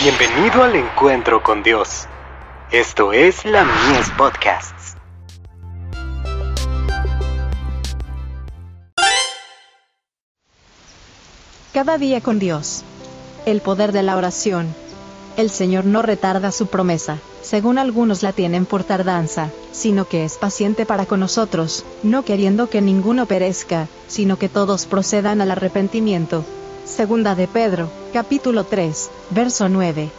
Bienvenido al encuentro con Dios. Esto es la Mies Podcasts. Cada día con Dios. El poder de la oración. El Señor no retarda su promesa, según algunos la tienen por tardanza, sino que es paciente para con nosotros, no queriendo que ninguno perezca, sino que todos procedan al arrepentimiento. Segunda de Pedro, capítulo 3, verso 9.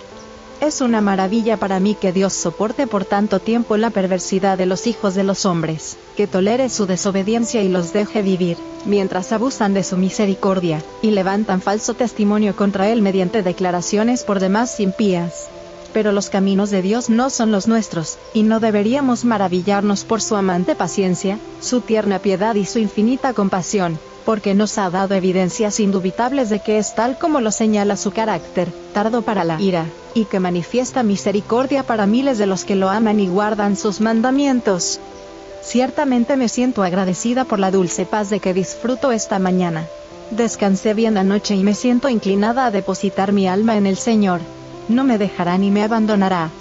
Es una maravilla para mí que Dios soporte por tanto tiempo la perversidad de los hijos de los hombres, que tolere su desobediencia y los deje vivir, mientras abusan de su misericordia, y levantan falso testimonio contra Él mediante declaraciones por demás impías. Pero los caminos de Dios no son los nuestros, y no deberíamos maravillarnos por su amante paciencia, su tierna piedad y su infinita compasión, porque nos ha dado evidencias indubitables de que es tal como lo señala su carácter, tardo para la ira, y que manifiesta misericordia para miles de los que lo aman y guardan sus mandamientos. Ciertamente me siento agradecida por la dulce paz de que disfruto esta mañana. Descansé bien anoche y me siento inclinada a depositar mi alma en el Señor. No me dejará ni me abandonará.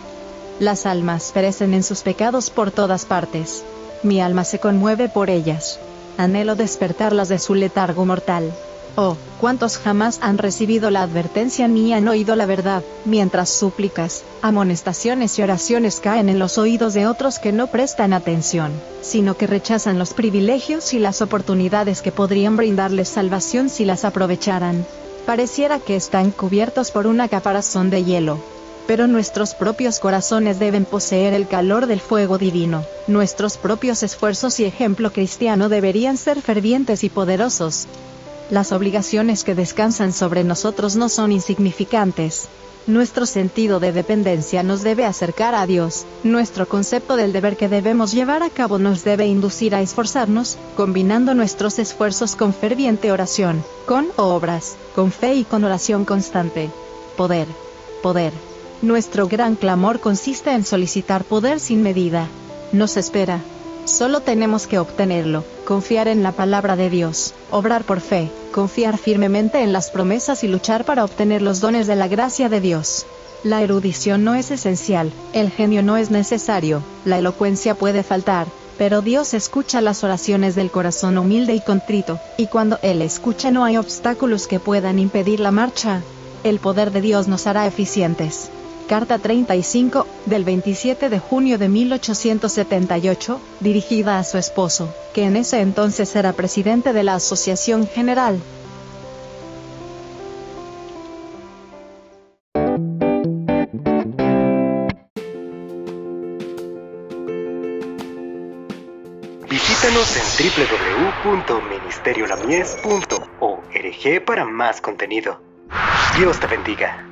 Las almas perecen en sus pecados por todas partes. Mi alma se conmueve por ellas anhelo despertarlas de su letargo mortal. Oh, cuántos jamás han recibido la advertencia ni han oído la verdad, mientras súplicas, amonestaciones y oraciones caen en los oídos de otros que no prestan atención, sino que rechazan los privilegios y las oportunidades que podrían brindarles salvación si las aprovecharan. Pareciera que están cubiertos por una caparazón de hielo, pero nuestros propios corazones deben poseer el calor del fuego divino. Nuestros propios esfuerzos y ejemplo cristiano deberían ser fervientes y poderosos. Las obligaciones que descansan sobre nosotros no son insignificantes. Nuestro sentido de dependencia nos debe acercar a Dios. Nuestro concepto del deber que debemos llevar a cabo nos debe inducir a esforzarnos, combinando nuestros esfuerzos con ferviente oración, con obras, con fe y con oración constante. Poder. Poder. Nuestro gran clamor consiste en solicitar poder sin medida. Nos espera. Solo tenemos que obtenerlo, confiar en la palabra de Dios, obrar por fe, confiar firmemente en las promesas y luchar para obtener los dones de la gracia de Dios. La erudición no es esencial, el genio no es necesario, la elocuencia puede faltar, pero Dios escucha las oraciones del corazón humilde y contrito, y cuando Él escucha no hay obstáculos que puedan impedir la marcha. El poder de Dios nos hará eficientes. Carta 35, del 27 de junio de 1878, dirigida a su esposo, que en ese entonces era presidente de la Asociación General. Visítanos en www.ministeriolamies.org para más contenido. Dios te bendiga.